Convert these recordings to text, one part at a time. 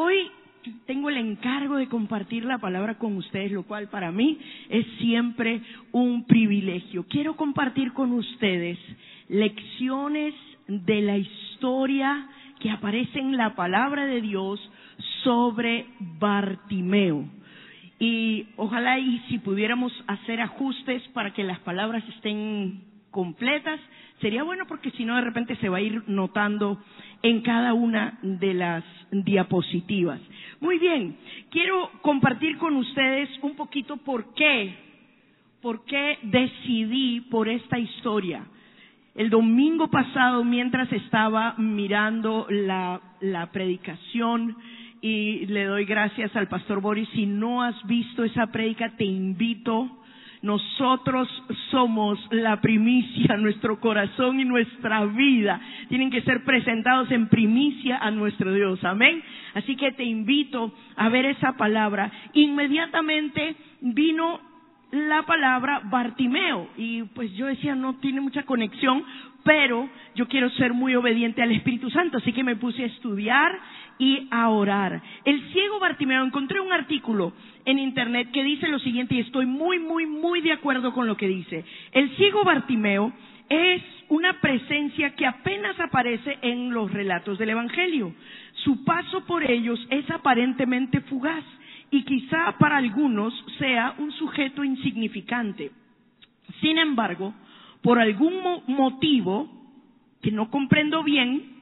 Hoy tengo el encargo de compartir la palabra con ustedes, lo cual para mí es siempre un privilegio. Quiero compartir con ustedes lecciones de la historia que aparece en la palabra de Dios sobre Bartimeo. Y ojalá y si pudiéramos hacer ajustes para que las palabras estén completas, sería bueno porque si no de repente se va a ir notando en cada una de las diapositivas. Muy bien, quiero compartir con ustedes un poquito por qué, por qué decidí por esta historia. El domingo pasado, mientras estaba mirando la, la predicación, y le doy gracias al pastor Boris, si no has visto esa predica, te invito nosotros somos la primicia, nuestro corazón y nuestra vida tienen que ser presentados en primicia a nuestro Dios. Amén. Así que te invito a ver esa palabra. Inmediatamente vino la palabra Bartimeo y pues yo decía no tiene mucha conexión, pero yo quiero ser muy obediente al Espíritu Santo, así que me puse a estudiar y a orar. El ciego Bartimeo, encontré un artículo en internet que dice lo siguiente y estoy muy, muy, muy de acuerdo con lo que dice. El ciego Bartimeo es una presencia que apenas aparece en los relatos del Evangelio. Su paso por ellos es aparentemente fugaz y quizá para algunos sea un sujeto insignificante. Sin embargo, por algún motivo que no comprendo bien,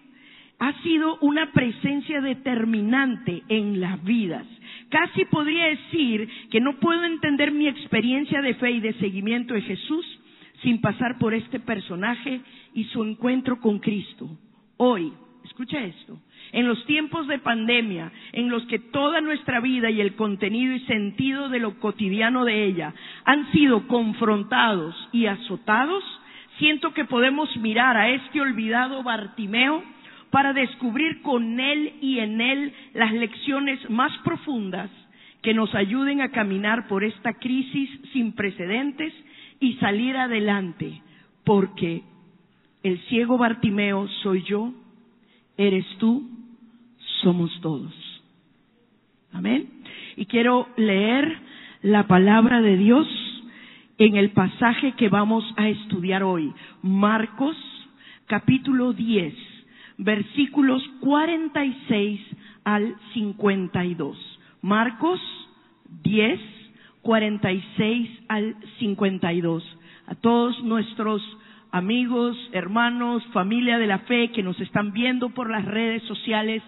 ha sido una presencia determinante en las vidas. Casi podría decir que no puedo entender mi experiencia de fe y de seguimiento de Jesús sin pasar por este personaje y su encuentro con Cristo. Hoy, escucha esto, en los tiempos de pandemia, en los que toda nuestra vida y el contenido y sentido de lo cotidiano de ella han sido confrontados y azotados, siento que podemos mirar a este olvidado Bartimeo para descubrir con Él y en Él las lecciones más profundas que nos ayuden a caminar por esta crisis sin precedentes y salir adelante, porque el ciego Bartimeo soy yo, eres tú, somos todos. Amén. Y quiero leer la palabra de Dios en el pasaje que vamos a estudiar hoy, Marcos capítulo 10 versículos 46 al 52. Marcos 10, 46 al 52. A todos nuestros amigos, hermanos, familia de la fe que nos están viendo por las redes sociales,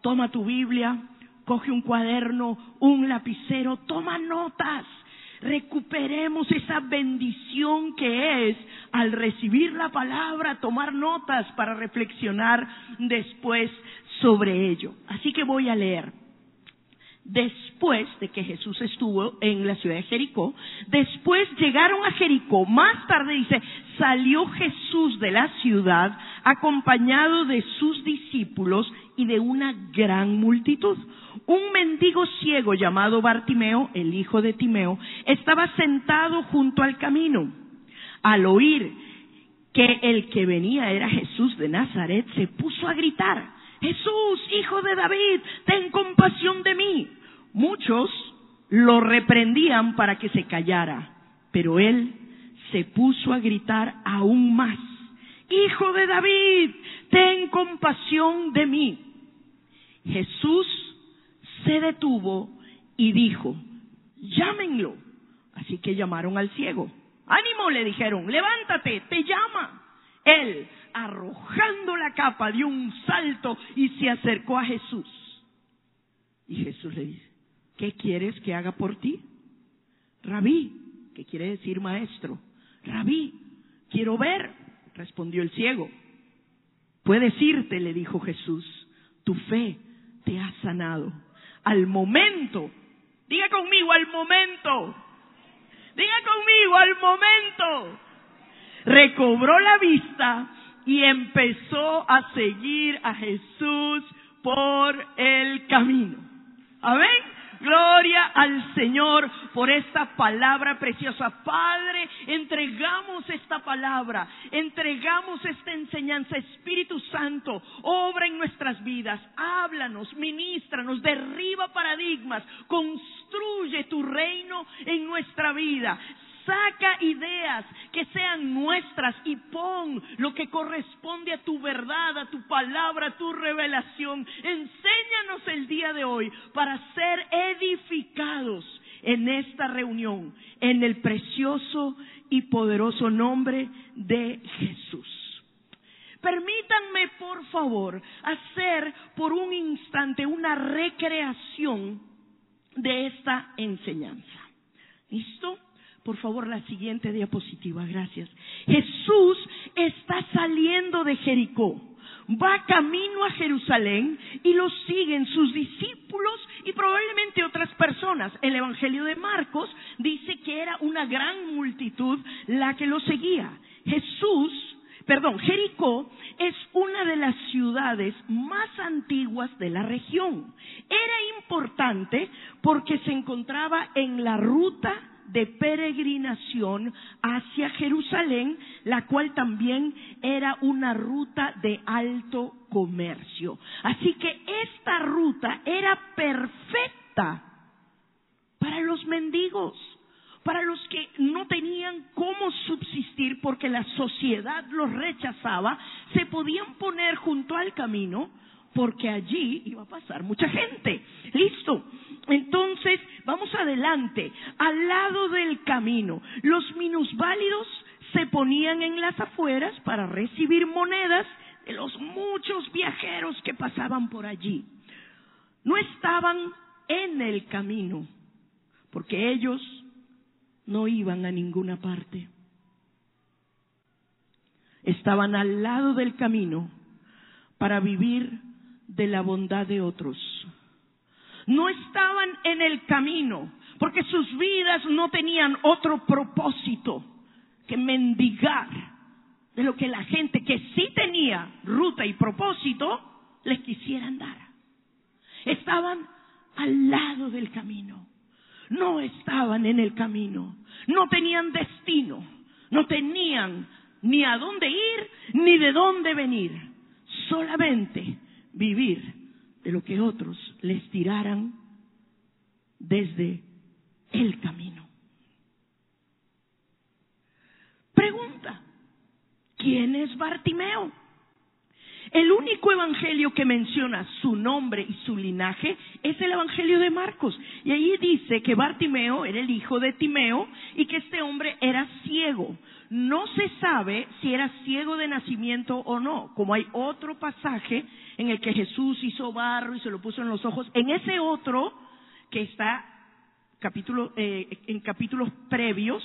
toma tu Biblia, coge un cuaderno, un lapicero, toma notas recuperemos esa bendición que es al recibir la palabra, tomar notas para reflexionar después sobre ello. Así que voy a leer. Después de que Jesús estuvo en la ciudad de Jericó, después llegaron a Jericó. Más tarde dice, salió Jesús de la ciudad acompañado de sus discípulos y de una gran multitud. Un mendigo ciego llamado Bartimeo, el hijo de Timeo, estaba sentado junto al camino. Al oír que el que venía era Jesús de Nazaret, se puso a gritar, Jesús, hijo de David, ten compasión de mí. Muchos lo reprendían para que se callara, pero él se puso a gritar aún más, Hijo de David, ten compasión de mí. Jesús se detuvo y dijo, llámenlo. Así que llamaron al ciego. Ánimo, le dijeron, levántate, te llama. Él, arrojando la capa, dio un salto y se acercó a Jesús. Y Jesús le dice, ¿qué quieres que haga por ti? Rabí, ¿qué quiere decir maestro? Rabí, quiero ver, respondió el ciego. Puedes irte, le dijo Jesús, tu fe te ha sanado al momento. Diga conmigo, al momento. Diga conmigo, al momento. Recobró la vista y empezó a seguir a Jesús por el camino. Amén. Gloria al Señor por esta palabra preciosa. Padre, entregamos esta palabra, entregamos esta enseñanza. Espíritu Santo, obra en nuestras vidas. Háblanos, ministranos, derriba paradigmas, construye tu reino en nuestra vida. Saca ideas que sean nuestras y pon lo que corresponde a tu verdad, a tu palabra, a tu revelación. Enséñanos el día de hoy para ser edificados en esta reunión, en el precioso y poderoso nombre de Jesús. Permítanme, por favor, hacer por un instante una recreación de esta enseñanza. ¿Listo? Por favor, la siguiente diapositiva, gracias. Jesús está saliendo de Jericó, va camino a Jerusalén y lo siguen sus discípulos y probablemente otras personas. El Evangelio de Marcos dice que era una gran multitud la que lo seguía. Jesús, perdón, Jericó es una de las ciudades más antiguas de la región. Era importante porque se encontraba en la ruta de peregrinación hacia Jerusalén, la cual también era una ruta de alto comercio. Así que esta ruta era perfecta para los mendigos, para los que no tenían cómo subsistir porque la sociedad los rechazaba, se podían poner junto al camino porque allí iba a pasar mucha gente. Listo. Entonces, vamos adelante. Al lado del camino, los minusválidos se ponían en las afueras para recibir monedas de los muchos viajeros que pasaban por allí. No estaban en el camino, porque ellos no iban a ninguna parte. Estaban al lado del camino para vivir de la bondad de otros. No estaban en el camino porque sus vidas no tenían otro propósito que mendigar de lo que la gente que sí tenía ruta y propósito les quisieran dar. Estaban al lado del camino. No estaban en el camino. No tenían destino. No tenían ni a dónde ir ni de dónde venir. Solamente vivir de lo que otros les tiraran desde el camino. Pregunta, ¿quién es Bartimeo? El único evangelio que menciona su nombre y su linaje es el evangelio de Marcos. Y ahí dice que Bartimeo era el hijo de Timeo y que este hombre era ciego. No se sabe si era ciego de nacimiento o no, como hay otro pasaje en el que Jesús hizo barro y se lo puso en los ojos. En ese otro, que está capítulo, eh, en capítulos previos,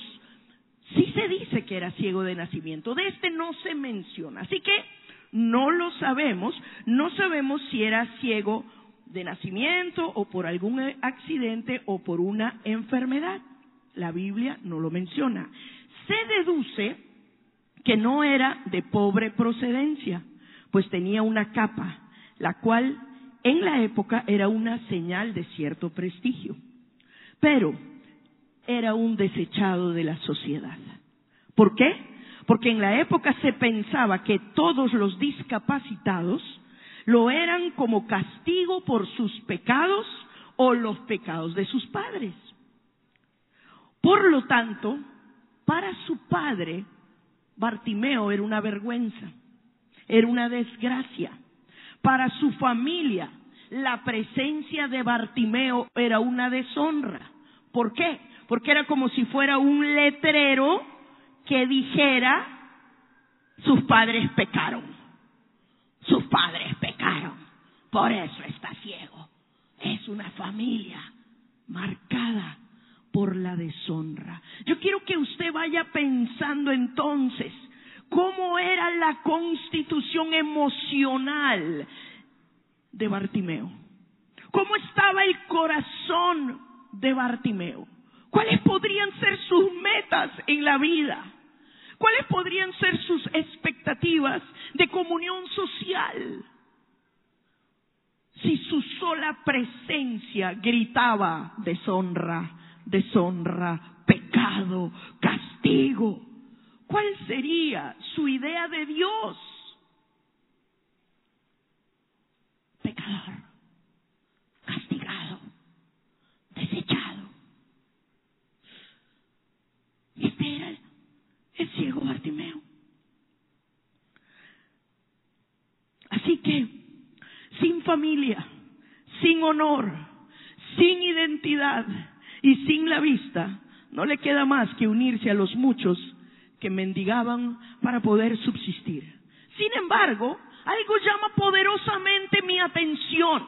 sí se dice que era ciego de nacimiento. De este no se menciona. Así que no lo sabemos. No sabemos si era ciego de nacimiento o por algún accidente o por una enfermedad. La Biblia no lo menciona. Se deduce que no era de pobre procedencia, pues tenía una capa, la cual en la época era una señal de cierto prestigio, pero era un desechado de la sociedad. ¿Por qué? Porque en la época se pensaba que todos los discapacitados lo eran como castigo por sus pecados o los pecados de sus padres. Por lo tanto, para su padre, Bartimeo era una vergüenza, era una desgracia. Para su familia, la presencia de Bartimeo era una deshonra. ¿Por qué? Porque era como si fuera un letrero que dijera, sus padres pecaron, sus padres pecaron, por eso está ciego. Es una familia marcada por la deshonra. Yo quiero que usted vaya pensando entonces cómo era la constitución emocional de Bartimeo. ¿Cómo estaba el corazón de Bartimeo? ¿Cuáles podrían ser sus metas en la vida? ¿Cuáles podrían ser sus expectativas de comunión social? si su sola presencia gritaba deshonra, deshonra, pecado, castigo? ¿Cuál sería su idea de Dios? Pecador, castigado, desechado. Este era el, ciego Bartimeo. Así que, sin familia, sin honor, sin identidad y sin la vista, no le queda más que unirse a los muchos que mendigaban para poder subsistir. Sin embargo, algo llama poderosamente mi atención.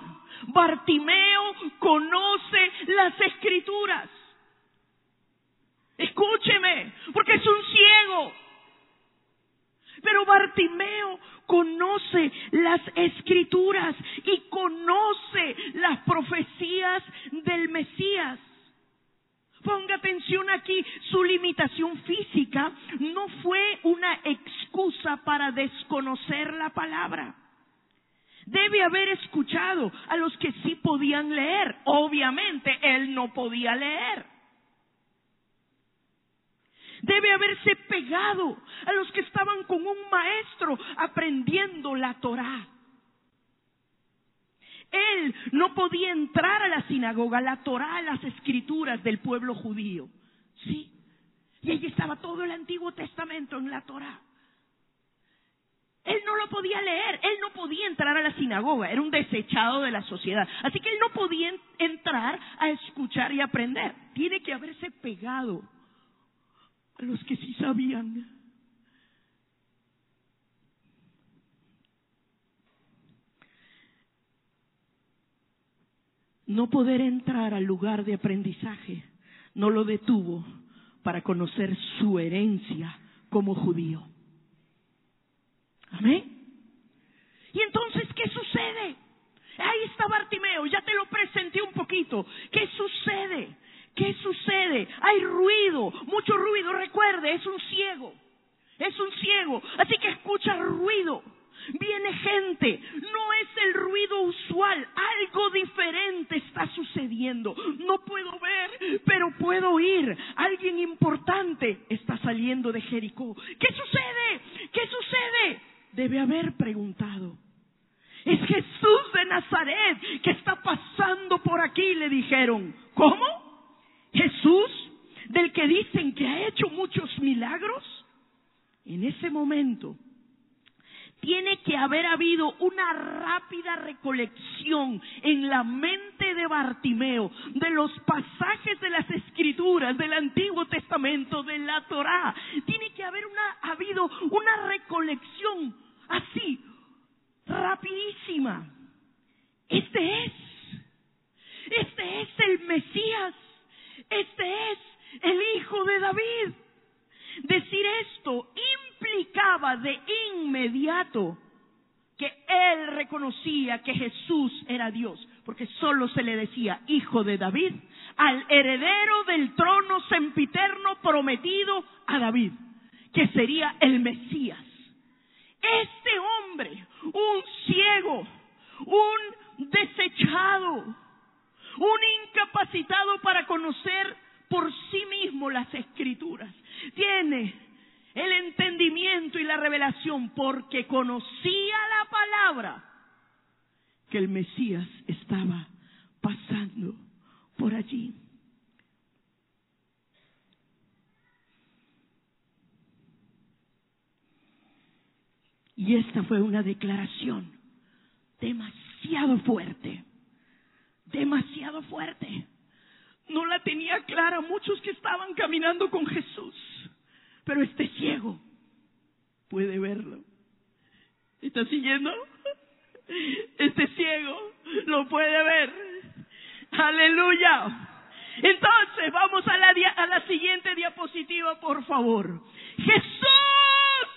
Bartimeo conoce las escrituras. Escúcheme, porque es un ciego. Pero Bartimeo conoce las escrituras y conoce las profecías del Mesías. Ponga atención aquí, su limitación física no fue una excusa para desconocer la palabra. Debe haber escuchado a los que sí podían leer. Obviamente, él no podía leer. Debe haberse pegado a los que estaban con un maestro aprendiendo la Torá. Él no podía entrar a la sinagoga, la Torá, las escrituras del pueblo judío. ¿Sí? Y allí estaba todo el Antiguo Testamento en la Torá. Él no lo podía leer, él no podía entrar a la sinagoga, era un desechado de la sociedad. Así que él no podía entrar a escuchar y aprender. Tiene que haberse pegado a los que sí sabían. No poder entrar al lugar de aprendizaje no lo detuvo para conocer su herencia como judío. Amén. Y entonces, ¿qué sucede? Ahí está Bartimeo, ya te lo presenté un poquito. ¿Qué sucede? ¿Qué sucede? Hay ruido, mucho ruido. Recuerde, es un ciego. Es un ciego. Así que escucha ruido. Viene gente. No es el ruido usual. Algo diferente está sucediendo. No puedo ver, pero puedo oír. Alguien importante está saliendo de Jericó. ¿Qué sucede? ¿Qué sucede? Debe haber preguntado. Es Jesús de Nazaret que está pasando por aquí, le dijeron. ¿Cómo? Jesús, del que dicen que ha hecho muchos milagros, en ese momento tiene que haber habido una rápida recolección en la mente de Bartimeo de los pasajes de las escrituras del Antiguo Testamento, de la Torá. Tiene que haber una, habido una recolección así, rapidísima. Este es, este es el Mesías este es el hijo de David. Decir esto implicaba de inmediato que él reconocía que Jesús era Dios, porque solo se le decía hijo de David al heredero del trono sempiterno prometido a David, que sería el Mesías. Este hombre, un ciego, un desechado, un incapacitado para conocer por sí mismo las escrituras. Tiene el entendimiento y la revelación porque conocía la palabra que el Mesías estaba pasando por allí. Y esta fue una declaración demasiado fuerte demasiado fuerte. No la tenía clara muchos que estaban caminando con Jesús, pero este ciego puede verlo. ¿Está siguiendo? Este ciego lo puede ver. Aleluya. Entonces, vamos a la, a la siguiente diapositiva, por favor. Jesús,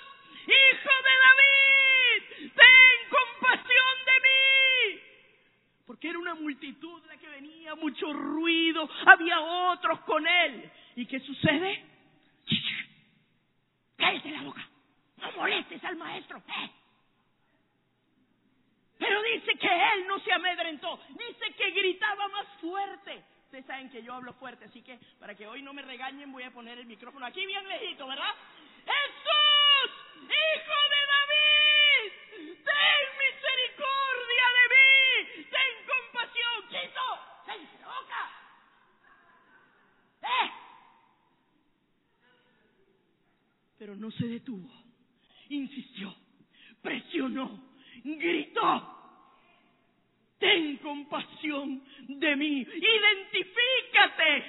hijo de David, ten compasión de porque era una multitud la que venía, mucho ruido, había otros con él. ¿Y qué sucede? Cállate la boca, no molestes al maestro. Eh. Pero dice que él no se amedrentó, dice que gritaba más fuerte. Ustedes saben que yo hablo fuerte, así que para que hoy no me regañen voy a poner el micrófono aquí bien lejito, ¿verdad? Jesús, hijo de David, ten misericordia de mí, ten compasión. ¿Qué hizo? Se boca. ¡Eh! Pero no se detuvo, insistió, presionó gritó, ten compasión de mí, identifícate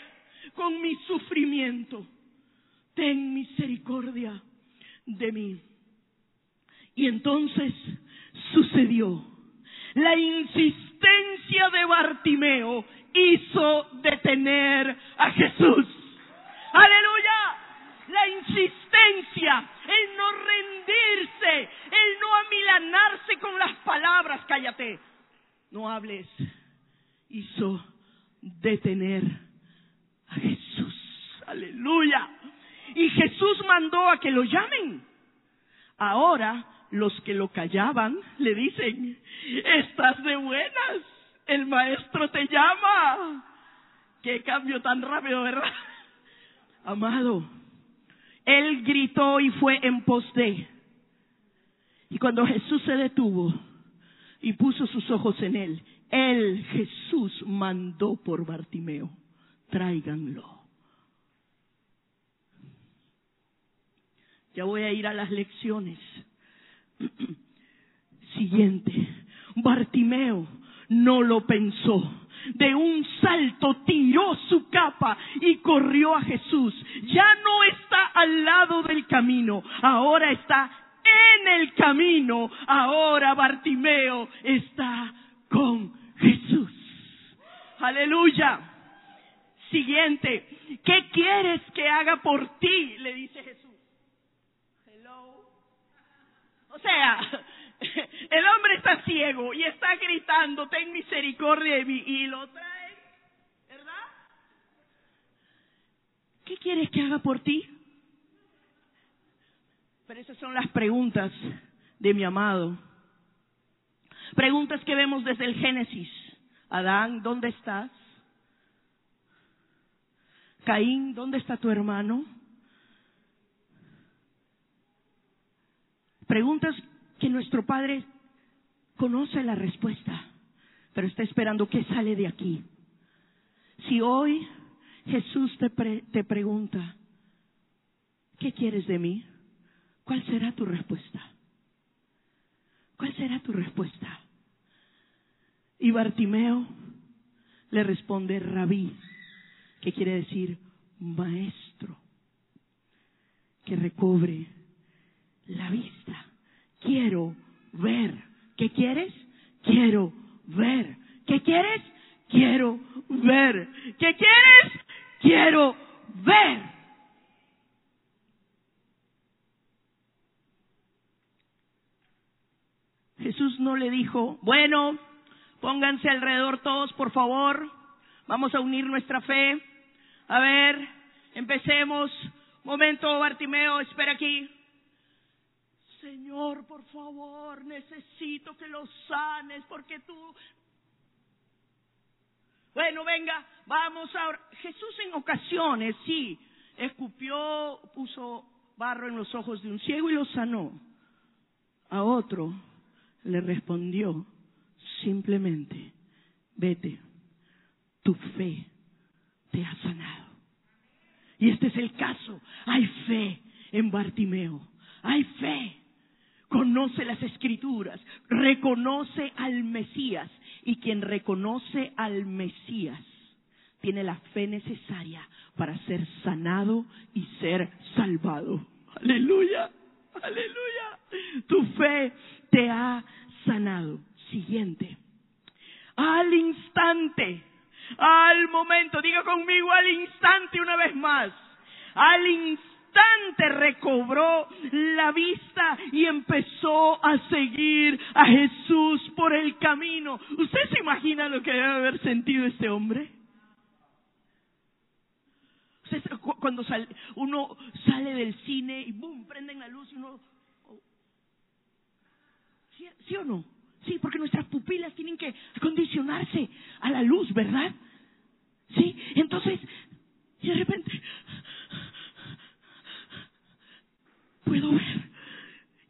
con mi sufrimiento, ten misericordia de mí. Y entonces sucedió. La insistencia de Bartimeo hizo detener a Jesús. Aleluya. La insistencia, el no rendirse, el no amilanarse con las palabras, cállate, no hables, hizo detener a Jesús. Aleluya. Y Jesús mandó a que lo llamen. Ahora los que lo callaban le dicen, estás de buenas, el maestro te llama. Qué cambio tan rápido, ¿verdad? Amado, él gritó y fue en pos de. Y cuando Jesús se detuvo y puso sus ojos en él, él, Jesús, mandó por Bartimeo, tráiganlo. Ya voy a ir a las lecciones. Siguiente, Bartimeo no lo pensó de un salto tiró su capa y corrió a Jesús. Ya no está al lado del camino, ahora está en el camino. Ahora Bartimeo está con Jesús. Aleluya. Siguiente, ¿qué quieres que haga por ti? Le dice Jesús. Hello. O sea, el hombre está ciego y está gritando, ten misericordia de mí, y lo trae, ¿verdad? ¿Qué quieres que haga por ti? Pero esas son las preguntas de mi amado. Preguntas que vemos desde el Génesis. Adán, ¿dónde estás? Caín, ¿dónde está tu hermano? Preguntas que nuestro Padre conoce la respuesta, pero está esperando qué sale de aquí. Si hoy Jesús te, te pregunta, ¿qué quieres de mí? ¿Cuál será tu respuesta? ¿Cuál será tu respuesta? Y Bartimeo le responde rabí, que quiere decir maestro, que recobre la vista quiero ver. ¿Qué quieres? Quiero ver. ¿Qué quieres? Quiero ver. ¿Qué quieres? Quiero ver. Jesús no le dijo, bueno, pónganse alrededor todos, por favor, vamos a unir nuestra fe. A ver, empecemos. Momento, Bartimeo, espera aquí. Señor, por favor, necesito que lo sanes porque tú... Bueno, venga, vamos ahora. Jesús en ocasiones, sí, escupió, puso barro en los ojos de un ciego y lo sanó. A otro le respondió simplemente, vete, tu fe te ha sanado. Y este es el caso. Hay fe en Bartimeo. Hay fe conoce las escrituras, reconoce al Mesías y quien reconoce al Mesías tiene la fe necesaria para ser sanado y ser salvado. Aleluya, aleluya. Tu fe te ha sanado. Siguiente. Al instante, al momento, diga conmigo al instante una vez más. Al instante recobró la vista y empezó a seguir a Jesús por el camino. ¿Usted se imagina lo que debe haber sentido este hombre? Cuando uno sale del cine y boom, prenden la luz y uno... ¿Sí, o no? Sí, porque nuestras pupilas tienen que acondicionarse a la luz, ¿verdad? Sí, entonces, y de repente, puedo ver.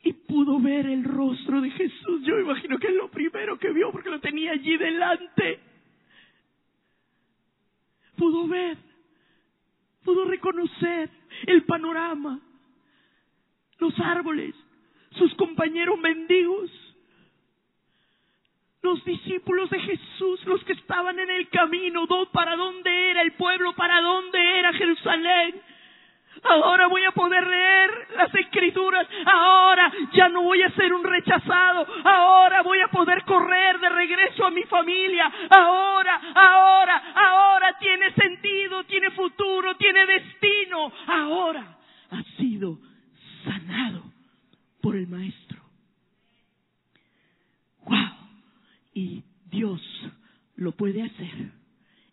Y pudo ver el rostro de Jesús. Yo imagino que es lo primero que vio porque lo tenía allí delante. Pudo ver, pudo reconocer el panorama, los árboles, sus compañeros mendigos, los discípulos de Jesús, los que estaban en el camino, para dónde era el pueblo, para dónde era Jerusalén. Ahora voy a poder leer voy a ser un rechazado. Ahora voy a poder correr de regreso a mi familia. Ahora, ahora, ahora tiene sentido, tiene futuro, tiene destino. Ahora ha sido sanado por el Maestro. ¡Wow! Y Dios lo puede hacer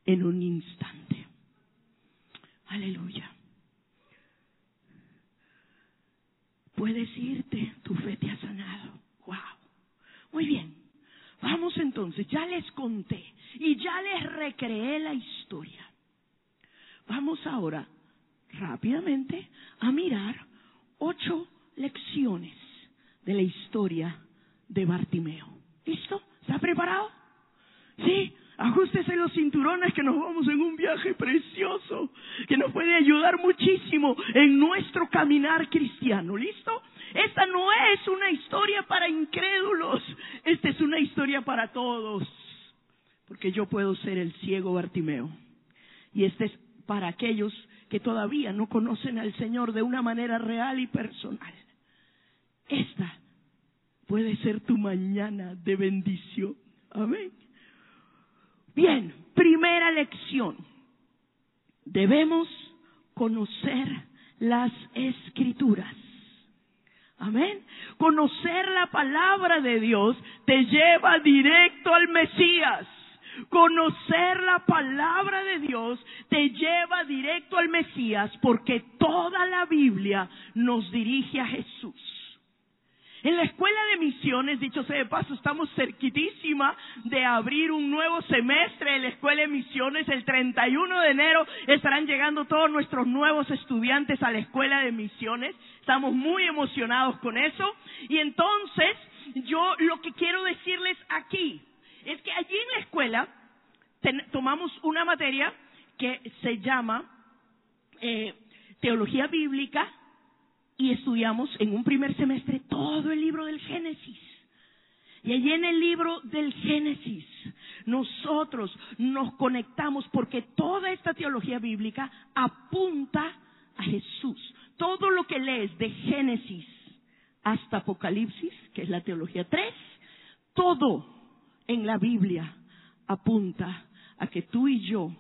en un instante. Aleluya. Puedes irte, tu fe te ha sanado. ¡Wow! Muy bien. Vamos entonces, ya les conté y ya les recreé la historia. Vamos ahora rápidamente a mirar ocho lecciones de la historia de Bartimeo. ¿Listo? ¿Está preparado? Sí, ajustese los cinturones que nos vamos en un viaje precioso que nos puede ayudar muchísimo en nuestro caminar cristiano. ¿Listo? Esta no es una historia para incrédulos, esta es una historia para todos, porque yo puedo ser el ciego Bartimeo. Y esta es para aquellos que todavía no conocen al Señor de una y personal. Esta puede ser tu mañana de bendición. Amén. Bien, primera lección. Debemos conocer las escrituras. Amén. Conocer la palabra de Dios te lleva directo al Mesías. Conocer la palabra de Dios te lleva directo al Mesías porque toda la Biblia nos dirige a Jesús. En la escuela de misiones, dicho sea de paso, estamos cerquitísima de abrir un nuevo semestre en la escuela de misiones. El 31 de enero estarán llegando todos nuestros nuevos estudiantes a la escuela de misiones. Estamos muy emocionados con eso. Y entonces, yo lo que quiero decirles aquí es que allí en la escuela tomamos una materia que se llama eh, teología bíblica y estudiamos en un primer semestre todo el libro del Génesis. Y allí en el libro del Génesis nosotros nos conectamos porque toda esta teología bíblica apunta a Jesús. Todo lo que lees de Génesis hasta Apocalipsis, que es la teología 3, todo en la Biblia apunta a que tú y yo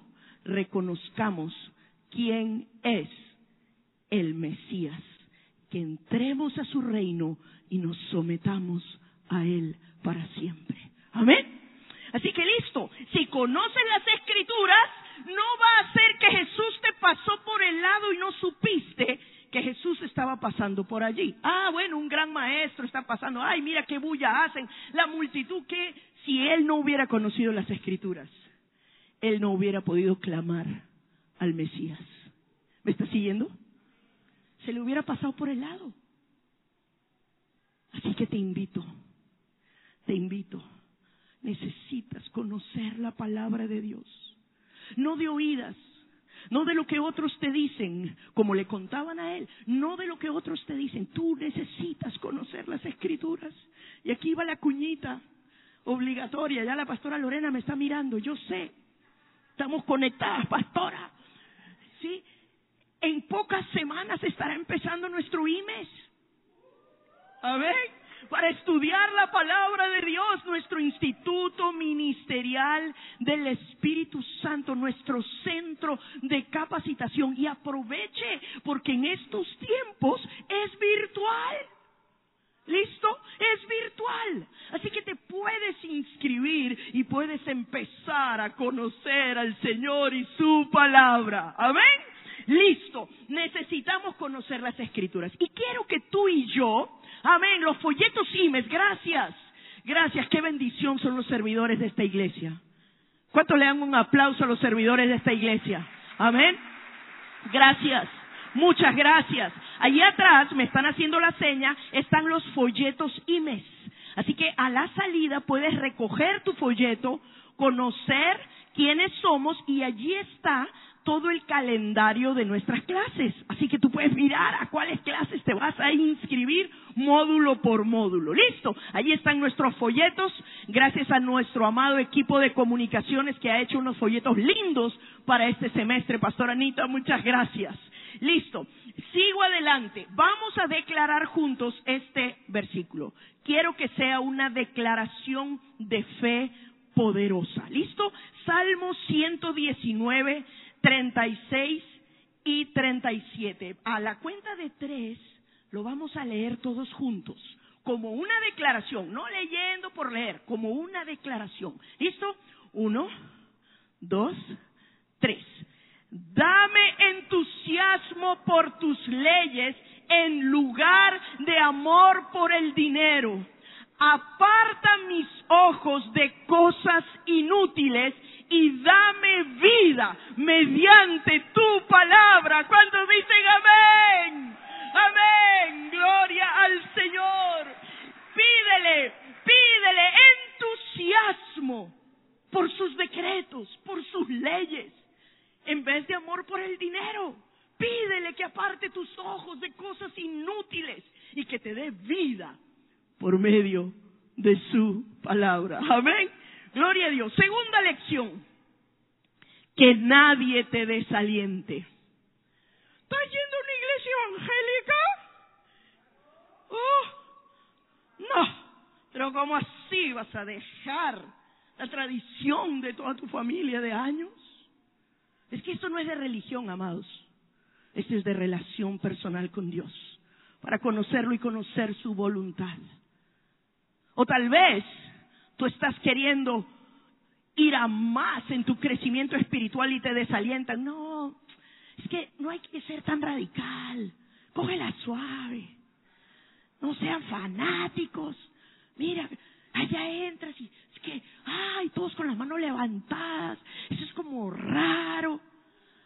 reconozcamos quién es el Mesías, que entremos a su reino y nos sometamos a Él para siempre. Amén. Así que listo, si conoces las escrituras, no va a ser que Jesús te pasó por el lado y no supiste que Jesús estaba pasando por allí. Ah, bueno, un gran maestro está pasando. Ay, mira qué bulla hacen. La multitud que si él no hubiera conocido las escrituras, él no hubiera podido clamar al Mesías. ¿Me está siguiendo? Se le hubiera pasado por el lado. Así que te invito, te invito. Necesitas conocer la palabra de Dios. No de oídas, no de lo que otros te dicen, como le contaban a él, no de lo que otros te dicen. Tú necesitas conocer las escrituras. Y aquí va la cuñita obligatoria. Ya la pastora Lorena me está mirando. Yo sé. Estamos conectadas, pastora. ¿Sí? En pocas semanas estará empezando nuestro IMES. A ver para estudiar la palabra de Dios, nuestro instituto ministerial del Espíritu Santo, nuestro centro de capacitación. Y aproveche, porque en estos tiempos es virtual. ¿Listo? Es virtual. Así que te puedes inscribir y puedes empezar a conocer al Señor y su palabra. Amén. Listo. Necesitamos conocer las escrituras. Y quiero que tú y yo Amén. Los folletos IMES, gracias. Gracias, qué bendición son los servidores de esta iglesia. ¿Cuánto le dan un aplauso a los servidores de esta iglesia? Amén. Gracias. Muchas gracias. Allí atrás, me están haciendo la seña, están los folletos IMES. Así que a la salida puedes recoger tu folleto, conocer quiénes somos y allí está todo el calendario de nuestras clases. Así que tú puedes mirar a cuáles clases te vas a inscribir módulo por módulo. Listo. Allí están nuestros folletos. Gracias a nuestro amado equipo de comunicaciones que ha hecho unos folletos lindos para este semestre. Pastor Anita, muchas gracias. Listo. Sigo adelante. Vamos a declarar juntos este versículo. Quiero que sea una declaración de fe poderosa. ¿Listo? Salmo 119, 36 y 37. A la cuenta de tres lo vamos a leer todos juntos, como una declaración, no leyendo por leer, como una declaración. ¿Listo? Uno, dos, tres. Dame entusiasmo por tus leyes en lugar de amor por el dinero. Aparta mis ojos de cosas inútiles y dame vida mediante tu palabra. Cuando dicen amén, amén, gloria al Señor. Pídele, pídele entusiasmo por sus decretos, por sus leyes, en vez de amor por el dinero. Pídele que aparte tus ojos de cosas inútiles y que te dé vida por medio de su palabra. Amén. Gloria a Dios. Segunda lección. Que nadie te desaliente. ¿Estás yendo a una iglesia evangélica? Oh, no. Pero ¿cómo así vas a dejar la tradición de toda tu familia de años? Es que esto no es de religión, amados. Esto es de relación personal con Dios. Para conocerlo y conocer su voluntad. O tal vez tú estás queriendo ir a más en tu crecimiento espiritual y te desalientan. No, es que no hay que ser tan radical. Cógela suave. No sean fanáticos. Mira, allá entras y es que, ay, todos con las manos levantadas. Eso es como raro.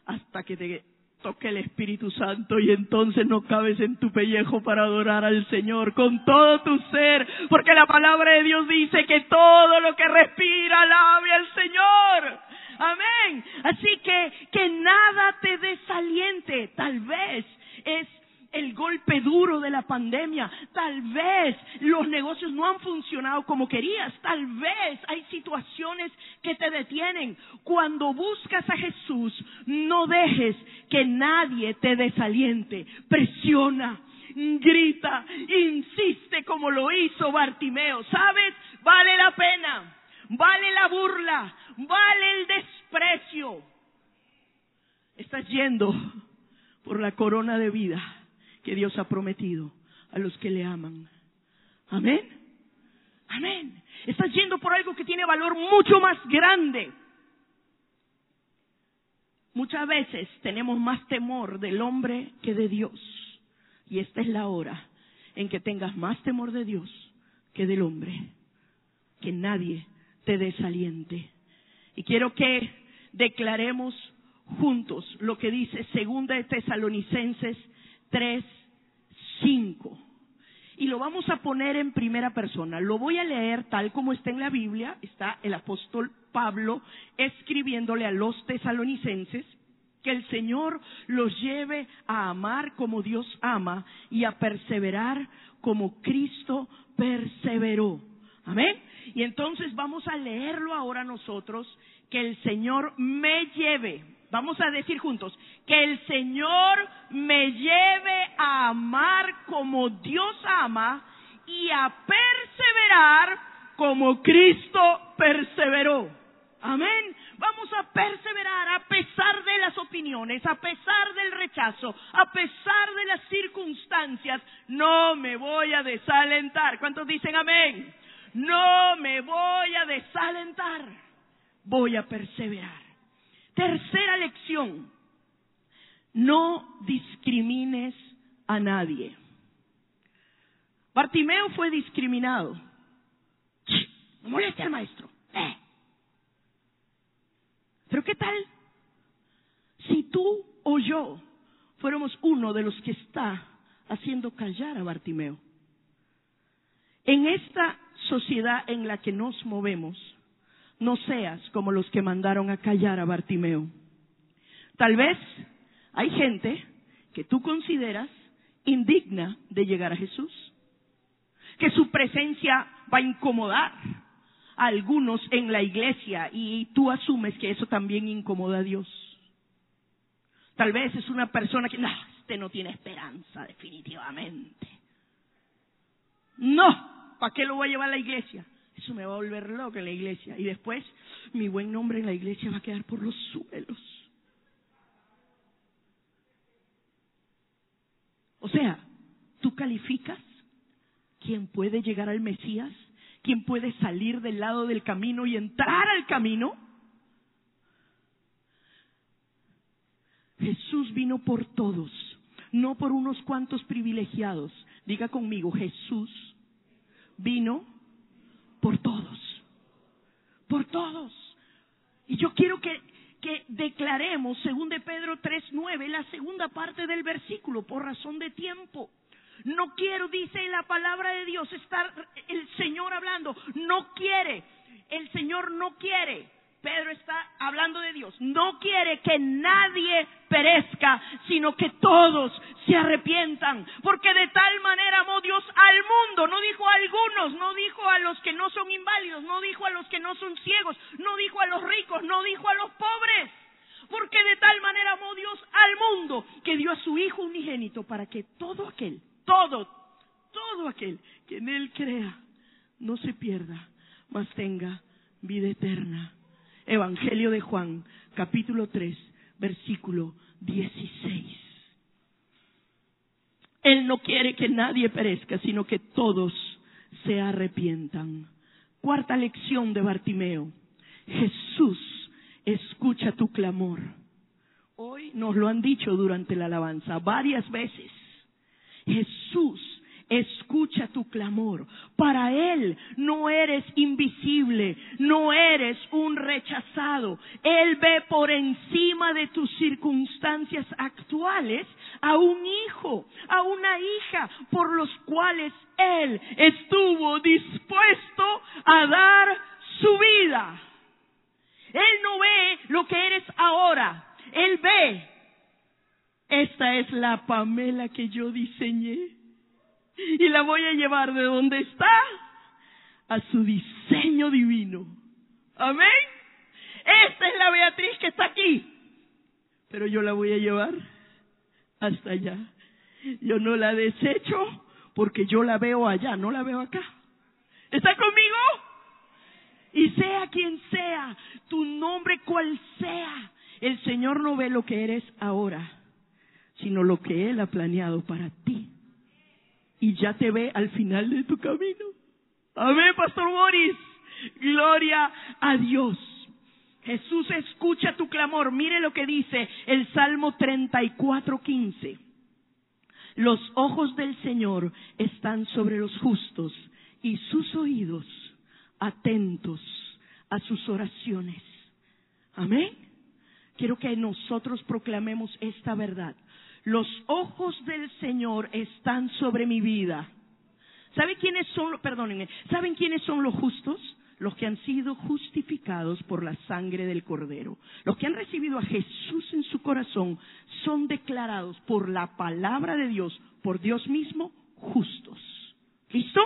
Hasta que te toque el Espíritu Santo y entonces no cabes en tu pellejo para adorar al Señor con todo tu ser, porque la palabra de Dios dice que todo lo que respira alabe al Señor. Amén. Así que que nada te desaliente. Tal vez es el golpe duro de la pandemia. Tal vez los negocios no han funcionado como querías. Tal vez hay situaciones que te detienen. Cuando buscas a Jesús, no dejes que nadie te desaliente. Presiona, grita, insiste como lo hizo Bartimeo. ¿Sabes? Vale la pena. Vale la burla. Vale el desprecio. Estás yendo por la corona de vida que Dios ha prometido a los que le aman. Amén. Amén. Estás yendo por algo que tiene valor mucho más grande. Muchas veces tenemos más temor del hombre que de Dios. Y esta es la hora en que tengas más temor de Dios que del hombre. Que nadie te desaliente. Y quiero que declaremos juntos lo que dice segunda de Tesalonicenses 3, 5. Y lo vamos a poner en primera persona. Lo voy a leer tal como está en la Biblia. Está el apóstol Pablo escribiéndole a los tesalonicenses que el Señor los lleve a amar como Dios ama y a perseverar como Cristo perseveró. Amén. Y entonces vamos a leerlo ahora nosotros, que el Señor me lleve Vamos a decir juntos, que el Señor me lleve a amar como Dios ama y a perseverar como Cristo perseveró. Amén. Vamos a perseverar a pesar de las opiniones, a pesar del rechazo, a pesar de las circunstancias. No me voy a desalentar. ¿Cuántos dicen amén? No me voy a desalentar. Voy a perseverar. Tercera lección, no discrimines a nadie. Bartimeo fue discriminado. No moleste al maestro. Eh. Pero ¿qué tal si tú o yo fuéramos uno de los que está haciendo callar a Bartimeo? En esta sociedad en la que nos movemos, no seas como los que mandaron a callar a Bartimeo. Tal vez hay gente que tú consideras indigna de llegar a Jesús, que su presencia va a incomodar a algunos en la iglesia y tú asumes que eso también incomoda a Dios. Tal vez es una persona que, no, este no tiene esperanza definitivamente. No, ¿para qué lo voy a llevar a la iglesia? Eso me va a volver loco en la iglesia. Y después mi buen nombre en la iglesia va a quedar por los suelos. O sea, tú calificas quién puede llegar al Mesías, quién puede salir del lado del camino y entrar al camino. Jesús vino por todos, no por unos cuantos privilegiados. Diga conmigo, Jesús vino por todos, por todos. Y yo quiero que, que declaremos, según de Pedro 3.9, la segunda parte del versículo, por razón de tiempo. No quiero, dice la palabra de Dios, estar el Señor hablando. No quiere, el Señor no quiere Pedro está hablando de Dios. No quiere que nadie perezca, sino que todos se arrepientan. Porque de tal manera amó Dios al mundo. No dijo a algunos, no dijo a los que no son inválidos, no dijo a los que no son ciegos, no dijo a los ricos, no dijo a los pobres. Porque de tal manera amó Dios al mundo que dio a su Hijo unigénito para que todo aquel, todo, todo aquel que en Él crea, no se pierda, mas tenga vida eterna. Evangelio de Juan, capítulo 3, versículo 16. Él no quiere que nadie perezca, sino que todos se arrepientan. Cuarta lección de Bartimeo. Jesús escucha tu clamor. Hoy nos lo han dicho durante la alabanza varias veces. Jesús escucha tu clamor. Para Él no eres invisible, no eres un rechazado. Él ve por encima de tus circunstancias actuales a un hijo, a una hija, por los cuales Él estuvo dispuesto a dar su vida. Él no ve lo que eres ahora, Él ve. Esta es la Pamela que yo diseñé y la voy a llevar de donde está a su diseño divino. Amén. Esta es la Beatriz que está aquí, pero yo la voy a llevar hasta allá. Yo no la desecho porque yo la veo allá, no la veo acá. ¿Está conmigo? Y sea quien sea, tu nombre cual sea, el Señor no ve lo que eres ahora, sino lo que Él ha planeado para ti y ya te ve al final de tu camino. Amén, Pastor Boris. Gloria a Dios. Jesús escucha tu clamor. Mire lo que dice el Salmo 34, 15. Los ojos del Señor están sobre los justos y sus oídos atentos a sus oraciones. Amén. Quiero que nosotros proclamemos esta verdad los ojos del Señor están sobre mi vida. ¿Saben quiénes son, perdónenme, ¿saben quiénes son los justos? Los que han sido justificados por la sangre del Cordero. Los que han recibido a Jesús en su corazón son declarados por la palabra de Dios, por Dios mismo, justos. ¿Listo?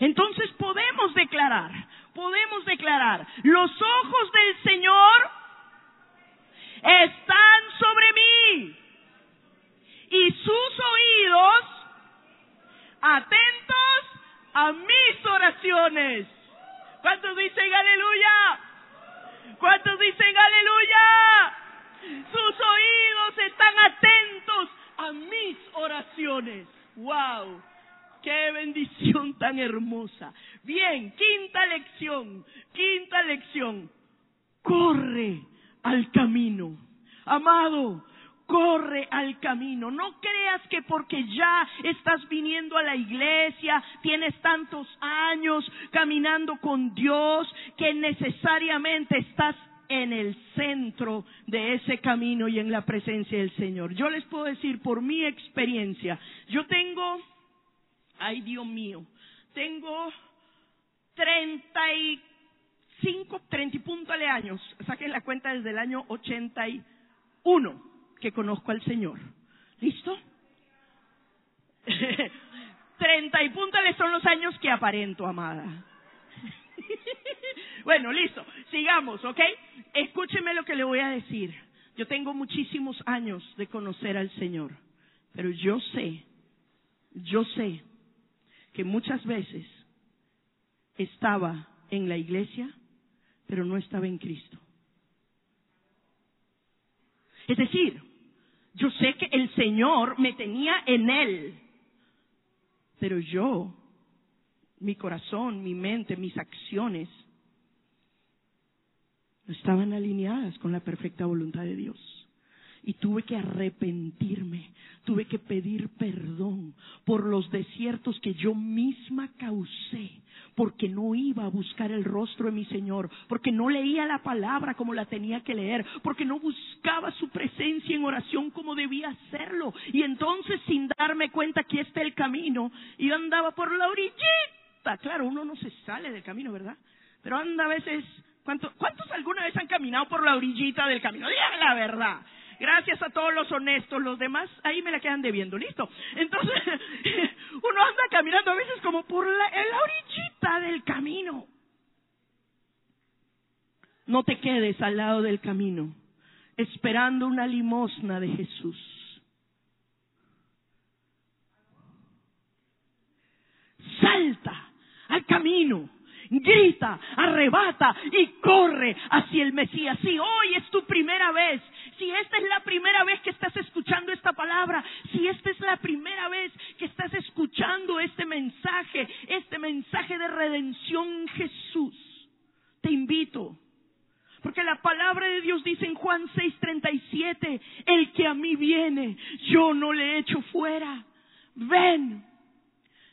Entonces podemos declarar, podemos declarar, los ojos del Señor están sobre mí y sus oídos atentos a mis oraciones. ¿Cuántos dicen aleluya? ¿Cuántos dicen aleluya? Sus oídos están atentos a mis oraciones. ¡Wow! ¡Qué bendición tan hermosa! Bien, quinta lección, quinta lección. Corre al camino. Amado, corre al camino. No creas que porque ya estás viniendo a la iglesia, tienes tantos años caminando con Dios, que necesariamente estás en el centro de ese camino y en la presencia del Señor. Yo les puedo decir por mi experiencia, yo tengo, ay Dios mío, tengo 35, 30 y puntos de años, saquen la cuenta desde el año 81 que conozco al Señor. ¿Listo? 30 y puntales son los años que aparento, amada. bueno, listo. Sigamos, ¿ok? Escúcheme lo que le voy a decir. Yo tengo muchísimos años de conocer al Señor, pero yo sé, yo sé que muchas veces estaba en la iglesia, pero no estaba en Cristo. Es decir, yo sé que el Señor me tenía en Él, pero yo, mi corazón, mi mente, mis acciones, no estaban alineadas con la perfecta voluntad de Dios. Y tuve que arrepentirme, tuve que pedir perdón por los desiertos que yo misma causé, porque no iba a buscar el rostro de mi Señor, porque no leía la palabra como la tenía que leer, porque no buscaba su presencia en oración como debía hacerlo. Y entonces sin darme cuenta que este es el camino, yo andaba por la orillita. Claro, uno no se sale del camino, ¿verdad? Pero anda a veces ¿Cuántos, ¿Cuántos, alguna vez han caminado por la orillita del camino? Digan la verdad. Gracias a todos los honestos, los demás ahí me la quedan debiendo, listo. Entonces, uno anda caminando a veces como por la, orillita del camino. No te quedes al lado del camino, esperando una limosna de Jesús. Salta al camino grita, arrebata y corre hacia el Mesías. Si hoy es tu primera vez, si esta es la primera vez que estás escuchando esta palabra, si esta es la primera vez que estás escuchando este mensaje, este mensaje de redención en Jesús, te invito. Porque la palabra de Dios dice en Juan 6:37, el que a mí viene, yo no le echo fuera. Ven,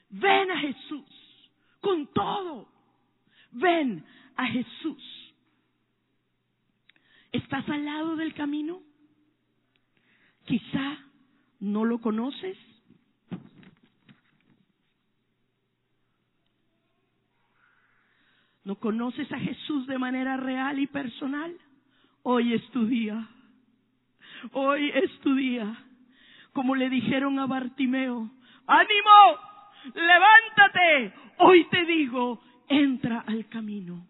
ven a Jesús con todo. Ven a Jesús. ¿Estás al lado del camino? Quizá no lo conoces. ¿No conoces a Jesús de manera real y personal? Hoy es tu día. Hoy es tu día. Como le dijeron a Bartimeo, ánimo, levántate. Hoy te digo, entra al camino.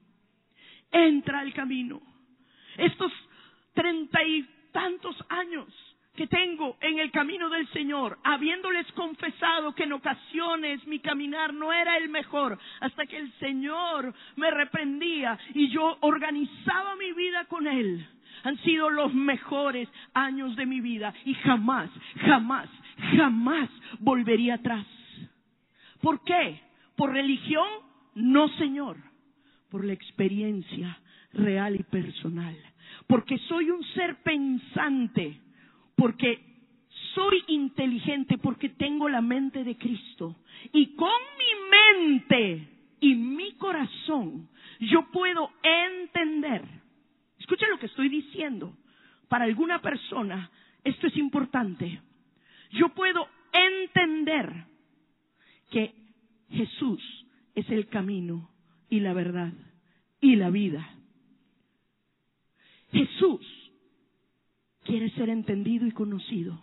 Entra al camino. Estos treinta y tantos años que tengo en el camino del Señor, habiéndoles confesado que en ocasiones mi caminar no era el mejor, hasta que el Señor me reprendía y yo organizaba mi vida con Él. Han sido los mejores años de mi vida y jamás, jamás, jamás volvería atrás. ¿Por qué? ¿Por religión? No, Señor, por la experiencia real y personal. Porque soy un ser pensante, porque soy inteligente, porque tengo la mente de Cristo. Y con mi mente y mi corazón yo puedo entender. Escuchen lo que estoy diciendo. Para alguna persona esto es importante. Yo puedo entender que Jesús es el camino y la verdad y la vida. Jesús quiere ser entendido y conocido.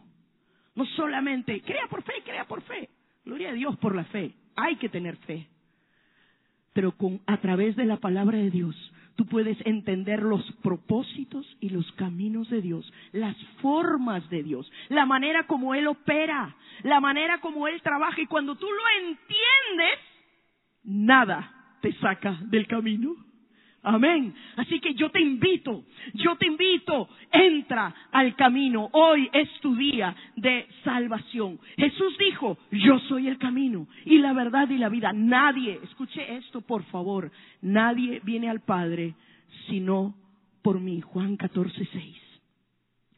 No solamente, crea por fe, crea por fe. Gloria a Dios por la fe. Hay que tener fe. Pero con, a través de la palabra de Dios, tú puedes entender los propósitos y los caminos de Dios, las formas de Dios, la manera como Él opera, la manera como Él trabaja. Y cuando tú lo entiendes, nada te saca del camino. Amén. Así que yo te invito, yo te invito, entra al camino. Hoy es tu día de salvación. Jesús dijo, yo soy el camino y la verdad y la vida. Nadie, escuche esto por favor, nadie viene al Padre sino por mí. Juan 14, 6.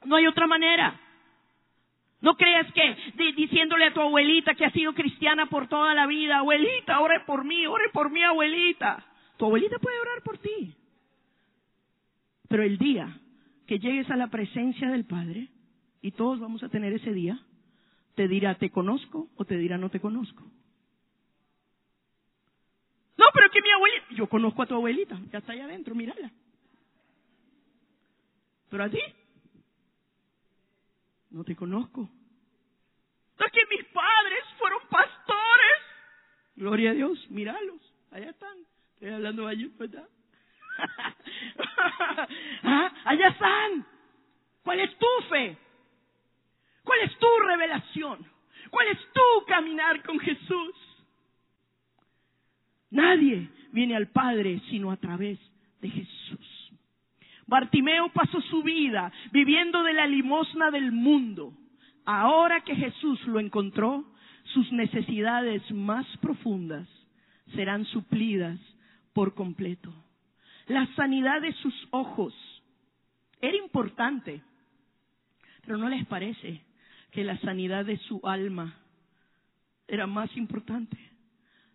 No hay otra manera. No creas que diciéndole a tu abuelita que ha sido cristiana por toda la vida, abuelita, ore por mí, ore por mi abuelita. Tu abuelita puede orar por ti. Pero el día que llegues a la presencia del Padre, y todos vamos a tener ese día, te dirá te conozco o te dirá no te conozco. No, pero que mi abuelita, yo conozco a tu abuelita, ya está allá adentro, mírala. Pero a no te conozco. Es que mis padres fueron pastores. Gloria a Dios, míralos, allá están. Estoy hablando de allí, ¿verdad? ¿Ah? Allá están. ¿Cuál es tu fe? ¿Cuál es tu revelación? ¿Cuál es tu caminar con Jesús? Nadie viene al Padre sino a través de Jesús. Bartimeo pasó su vida viviendo de la limosna del mundo. Ahora que Jesús lo encontró, sus necesidades más profundas serán suplidas por completo. La sanidad de sus ojos era importante, pero ¿no les parece que la sanidad de su alma era más importante?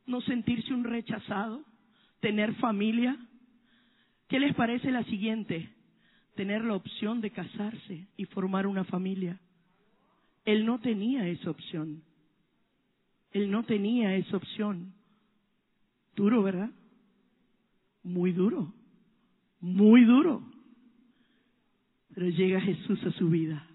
No sentirse un rechazado, tener familia. ¿Qué les parece la siguiente? Tener la opción de casarse y formar una familia. Él no tenía esa opción. Él no tenía esa opción. Duro, ¿verdad? Muy duro. Muy duro. Pero llega Jesús a su vida.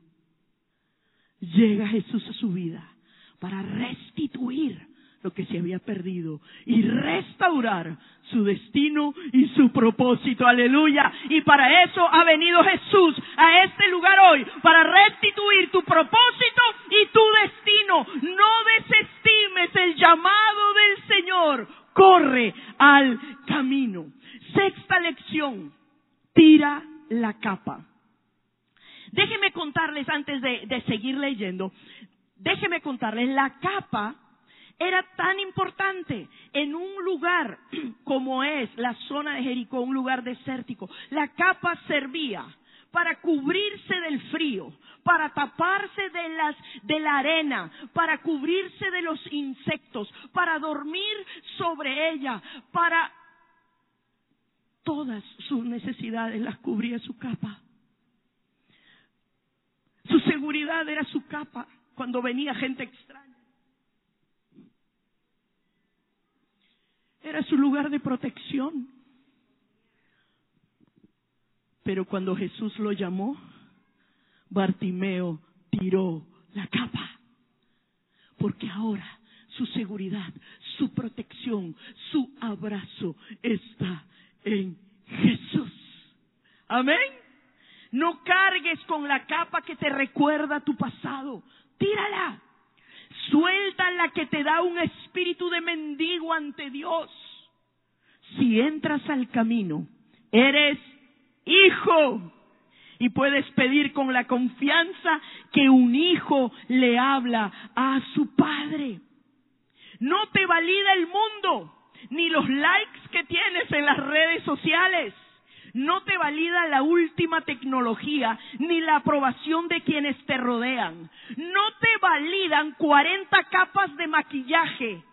Llega Jesús a su vida para restituir lo que se había perdido y restaurar su destino y su propósito. Aleluya. Y para eso ha venido Jesús a este lugar hoy, para restituir tu propósito y tu destino. No desestimes el llamado del Señor. Corre al camino. Sexta lección. Tira la capa. Déjenme contarles antes de, de seguir leyendo. Déjenme contarles, la capa era tan importante en un lugar como es la zona de Jericó, un lugar desértico. La capa servía para cubrirse del frío, para taparse de las de la arena, para cubrirse de los insectos, para dormir sobre ella, para todas sus necesidades las cubría su capa. Su seguridad era su capa cuando venía gente extraña. Era su lugar de protección. Pero cuando Jesús lo llamó, Bartimeo tiró la capa. Porque ahora su seguridad, su protección, su abrazo está en Jesús. Amén. No cargues con la capa que te recuerda tu pasado. Tírala. Suelta la que te da un espíritu de mendigo ante Dios. Si entras al camino, eres hijo y puedes pedir con la confianza que un hijo le habla a su padre. No te valida el mundo, ni los likes que tienes en las redes sociales. No te valida la última tecnología, ni la aprobación de quienes te rodean. No te validan 40 capas de maquillaje.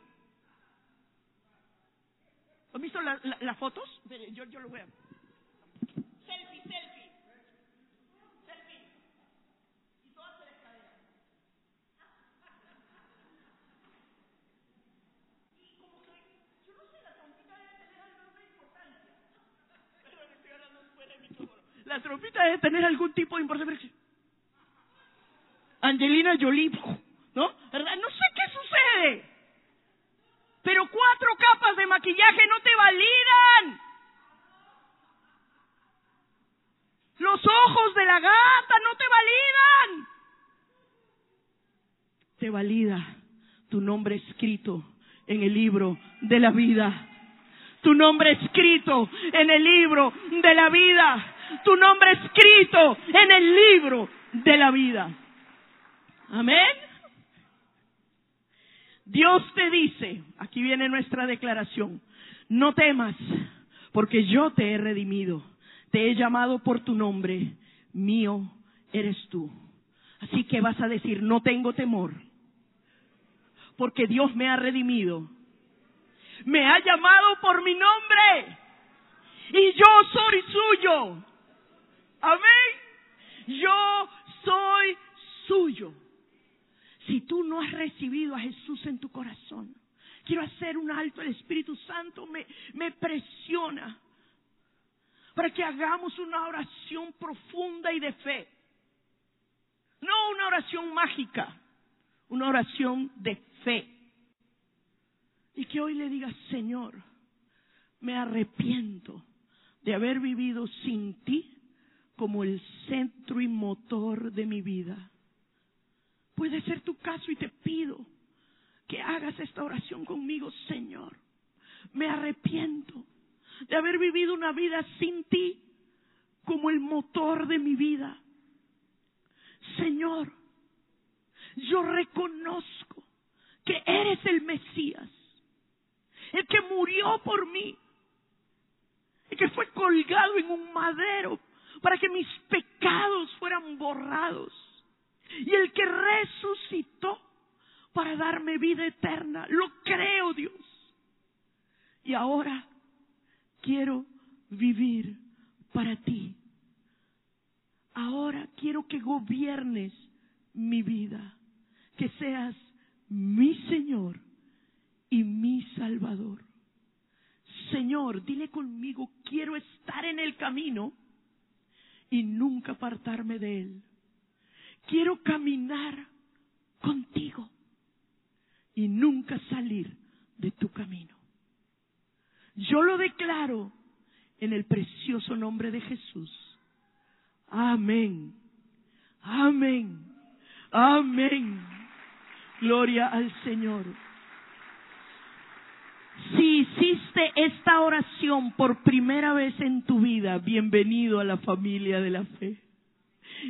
¿Has visto las fotos? Yo, lo voy a... Selfie, selfie. Selfie. Y todas se les Y como que, yo no sé, la trompita debe tener alguna importancia. Pero le estoy hablando fuera del micrófono. La trompita debe tener algún tipo de importancia. Angelina Jolie, ¿no? No sé qué sucede. Pero cuatro capas de maquillaje no te validan. Los ojos de la gata no te validan. Te valida tu nombre escrito en el libro de la vida. Tu nombre escrito en el libro de la vida. Tu nombre escrito en el libro de la vida. Amén. Dios te dice, aquí viene nuestra declaración, no temas, porque yo te he redimido, te he llamado por tu nombre, mío eres tú. Así que vas a decir, no tengo temor, porque Dios me ha redimido. Me ha llamado por mi nombre y yo soy suyo. Amén. Yo soy suyo. Si tú no has recibido a Jesús en tu corazón, quiero hacer un alto. El Espíritu Santo me, me presiona para que hagamos una oración profunda y de fe. No una oración mágica, una oración de fe. Y que hoy le digas, Señor, me arrepiento de haber vivido sin ti como el centro y motor de mi vida. Puede ser tu caso y te pido que hagas esta oración conmigo, Señor. Me arrepiento de haber vivido una vida sin ti como el motor de mi vida. Señor, yo reconozco que eres el Mesías, el que murió por mí, el que fue colgado en un madero para que mis pecados fueran borrados y el que resucitó para darme vida eterna. Lo creo, Dios. Y ahora quiero vivir para ti. Ahora quiero que gobiernes mi vida, que seas mi Señor y mi Salvador. Señor, dile conmigo, quiero estar en el camino y nunca apartarme de él. Quiero caminar contigo y nunca salir de tu camino. Yo lo declaro en el precioso nombre de Jesús. Amén. Amén. Amén. Gloria al Señor. Si hiciste esta oración por primera vez en tu vida, bienvenido a la familia de la fe.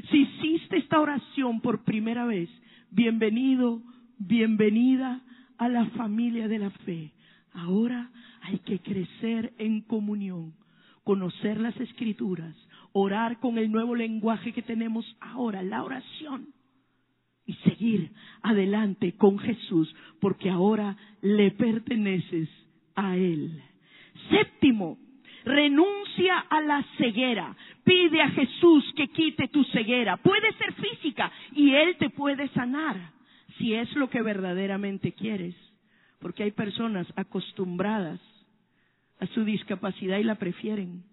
Si hiciste esta oración por primera vez, bienvenido, bienvenida a la familia de la fe. Ahora hay que crecer en comunión, conocer las escrituras, orar con el nuevo lenguaje que tenemos ahora, la oración, y seguir adelante con Jesús, porque ahora le perteneces a Él. Séptimo, renuncia a la ceguera. Pide a Jesús que quite tu ceguera. Puede ser física y Él te puede sanar si es lo que verdaderamente quieres. Porque hay personas acostumbradas a su discapacidad y la prefieren.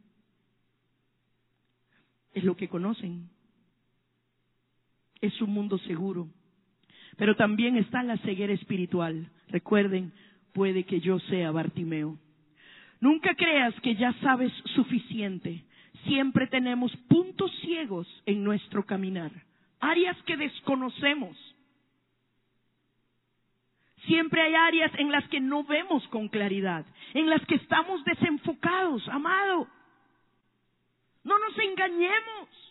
Es lo que conocen. Es un mundo seguro. Pero también está la ceguera espiritual. Recuerden, puede que yo sea Bartimeo. Nunca creas que ya sabes suficiente. Siempre tenemos puntos ciegos en nuestro caminar, áreas que desconocemos. Siempre hay áreas en las que no vemos con claridad, en las que estamos desenfocados, amado. No nos engañemos.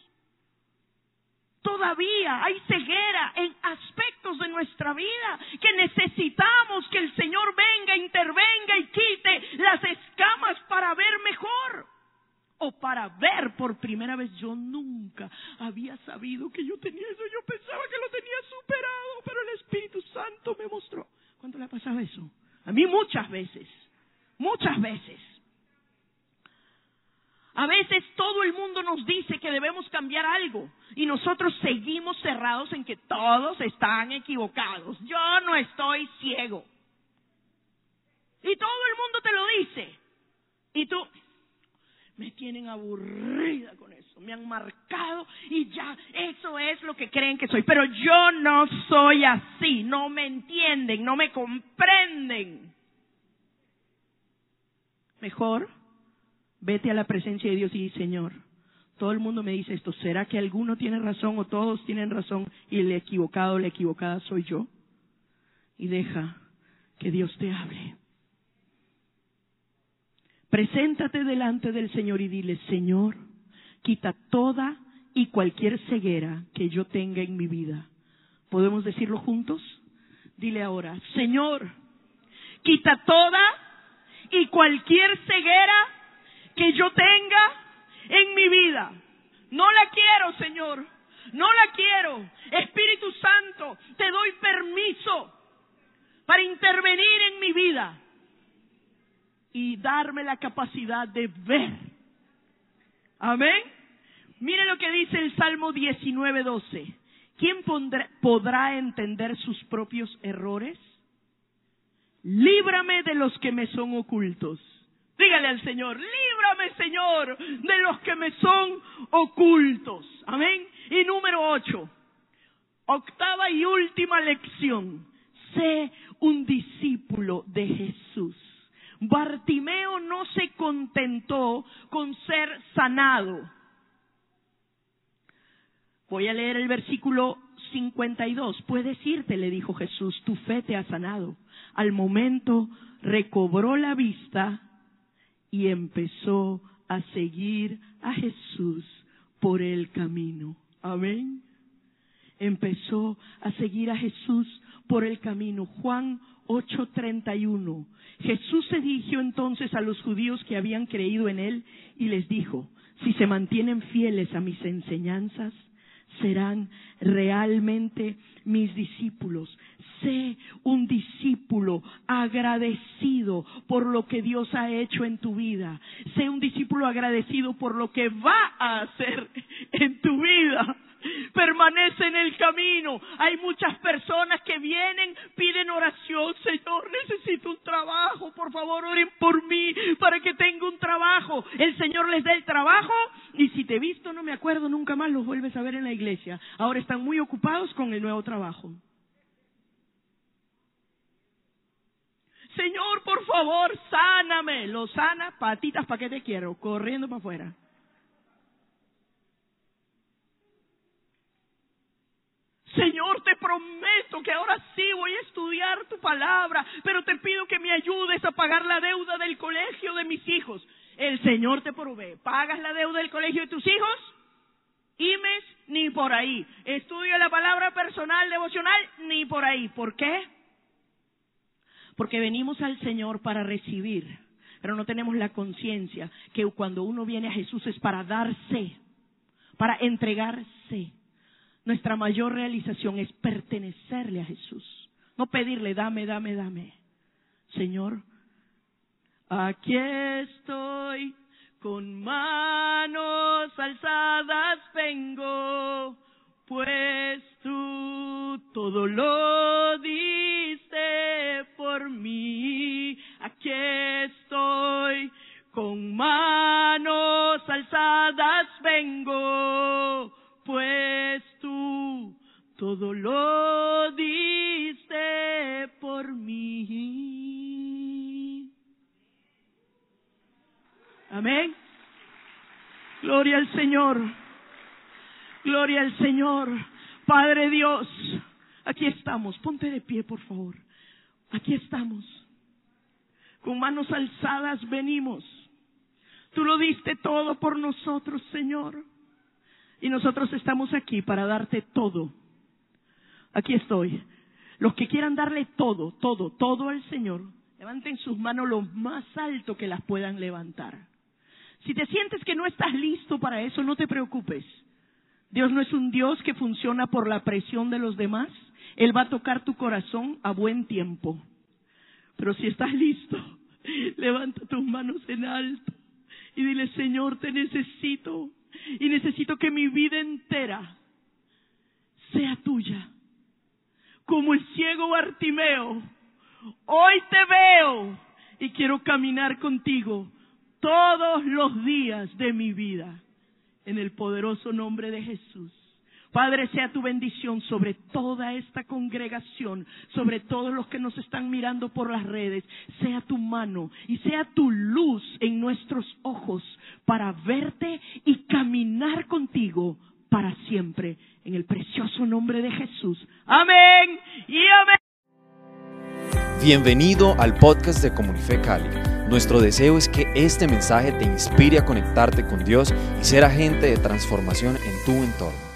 Todavía hay ceguera en aspectos de nuestra vida que necesitamos que el Señor venga, intervenga y quite las escamas para ver mejor o para ver por primera vez. Yo nunca había sabido que yo tenía eso. Yo pensaba que lo tenía superado, pero el Espíritu Santo me mostró. ¿Cuánto le ha pasado eso? A mí muchas veces, muchas veces. A veces todo el mundo nos dice que debemos cambiar algo y nosotros seguimos cerrados en que todos están equivocados. Yo no estoy ciego. Y todo el mundo te lo dice. Y tú, me tienen aburrida con eso, me han marcado y ya, eso es lo que creen que soy. Pero yo no soy así, no me entienden, no me comprenden. Mejor Vete a la presencia de Dios y di, Señor, todo el mundo me dice esto, ¿será que alguno tiene razón o todos tienen razón y el equivocado o la equivocada soy yo? Y deja que Dios te hable. Preséntate delante del Señor y dile, Señor, quita toda y cualquier ceguera que yo tenga en mi vida. ¿Podemos decirlo juntos? Dile ahora, Señor, quita toda y cualquier ceguera que yo tenga en mi vida. No la quiero, Señor. no la quiero. Espíritu Santo, te doy permiso para intervenir en mi vida y darme la capacidad de ver. Amén. Mire lo que dice el Salmo 19:12. ¿Quién podrá entender sus propios errores? Líbrame de los que me son ocultos. Dígale al Señor, líbrame Señor de los que me son ocultos. Amén. Y número ocho, octava y última lección. Sé un discípulo de Jesús. Bartimeo no se contentó con ser sanado. Voy a leer el versículo 52. Puedes irte, le dijo Jesús, tu fe te ha sanado. Al momento recobró la vista y empezó a seguir a Jesús por el camino. Amén. Empezó a seguir a Jesús por el camino. Juan 8:31. Jesús se dirigió entonces a los judíos que habían creído en él y les dijo, si se mantienen fieles a mis enseñanzas, serán realmente mis discípulos. Sé un discípulo agradecido por lo que Dios ha hecho en tu vida. Sé un discípulo agradecido por lo que va a hacer en tu vida permanece en el camino. Hay muchas personas que vienen, piden oración, Señor, necesito un trabajo, por favor oren por mí para que tenga un trabajo. El Señor les da el trabajo y si te he visto, no me acuerdo, nunca más los vuelves a ver en la iglesia. Ahora están muy ocupados con el nuevo trabajo. Señor, por favor, sáname. Lo sana, patitas, ¿para qué te quiero? Corriendo para afuera. Señor, te prometo que ahora sí voy a estudiar tu palabra, pero te pido que me ayudes a pagar la deuda del colegio de mis hijos. El Señor te provee. ¿Pagas la deuda del colegio de tus hijos? Imes, ni por ahí. Estudio la palabra personal, devocional, ni por ahí. ¿Por qué? Porque venimos al Señor para recibir, pero no tenemos la conciencia que cuando uno viene a Jesús es para darse, para entregarse. Nuestra mayor realización es pertenecerle a Jesús, no pedirle, dame, dame, dame. Señor, aquí estoy, con manos alzadas vengo, pues tú todo lo diste por mí. Aquí estoy, con manos alzadas vengo, pues tú todo lo diste por mí. Amén. Gloria al Señor. Gloria al Señor. Padre Dios, aquí estamos. Ponte de pie, por favor. Aquí estamos. Con manos alzadas venimos. Tú lo diste todo por nosotros, Señor. Y nosotros estamos aquí para darte todo. Aquí estoy. Los que quieran darle todo, todo, todo al Señor, levanten sus manos lo más alto que las puedan levantar. Si te sientes que no estás listo para eso, no te preocupes. Dios no es un Dios que funciona por la presión de los demás. Él va a tocar tu corazón a buen tiempo. Pero si estás listo, levanta tus manos en alto y dile, Señor, te necesito y necesito que mi vida entera sea tuya. Como el ciego Bartimeo, hoy te veo y quiero caminar contigo todos los días de mi vida. En el poderoso nombre de Jesús. Padre, sea tu bendición sobre toda esta congregación, sobre todos los que nos están mirando por las redes. Sea tu mano y sea tu luz en nuestros ojos para verte y caminar contigo para siempre. En el precioso nombre de Jesús. Amén y amén. Bienvenido al podcast de Comunife Cali. Nuestro deseo es que este mensaje te inspire a conectarte con Dios y ser agente de transformación en tu entorno.